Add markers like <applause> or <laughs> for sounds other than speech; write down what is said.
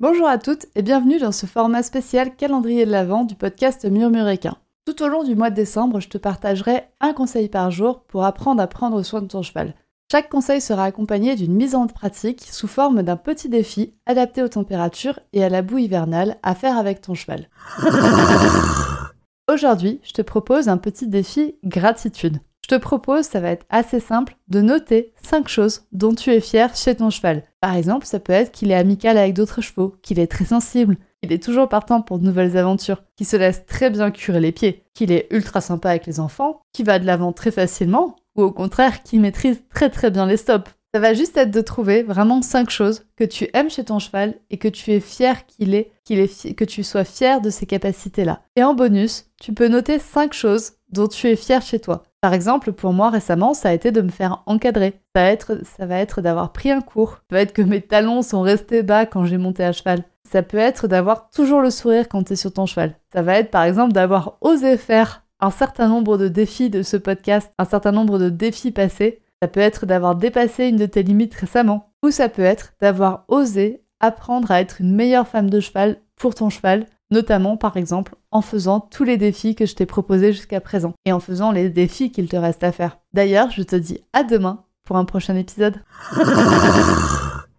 Bonjour à toutes et bienvenue dans ce format spécial calendrier de l'Avent du podcast Murmuréquin. Tout au long du mois de décembre, je te partagerai un conseil par jour pour apprendre à prendre soin de ton cheval. Chaque conseil sera accompagné d'une mise en pratique sous forme d'un petit défi adapté aux températures et à la boue hivernale à faire avec ton cheval. <laughs> Aujourd'hui, je te propose un petit défi gratitude. Te propose, ça va être assez simple, de noter 5 choses dont tu es fier chez ton cheval. Par exemple, ça peut être qu'il est amical avec d'autres chevaux, qu'il est très sensible, qu'il est toujours partant pour de nouvelles aventures, qu'il se laisse très bien curer les pieds, qu'il est ultra sympa avec les enfants, qu'il va de l'avant très facilement, ou au contraire qui maîtrise très très bien les stops. Ça va juste être de trouver vraiment cinq choses que tu aimes chez ton cheval et que tu es fier qu'il qu'il est que tu sois fier de ces capacités-là. Et en bonus, tu peux noter cinq choses dont tu es fier chez toi. Par exemple, pour moi récemment, ça a été de me faire encadrer. Ça va être, être d'avoir pris un cours. Ça va être que mes talons sont restés bas quand j'ai monté à cheval. Ça peut être d'avoir toujours le sourire quand tu es sur ton cheval. Ça va être par exemple d'avoir osé faire un certain nombre de défis de ce podcast, un certain nombre de défis passés. Ça peut être d'avoir dépassé une de tes limites récemment, ou ça peut être d'avoir osé apprendre à être une meilleure femme de cheval pour ton cheval, notamment par exemple en faisant tous les défis que je t'ai proposés jusqu'à présent et en faisant les défis qu'il te reste à faire. D'ailleurs, je te dis à demain pour un prochain épisode. <laughs>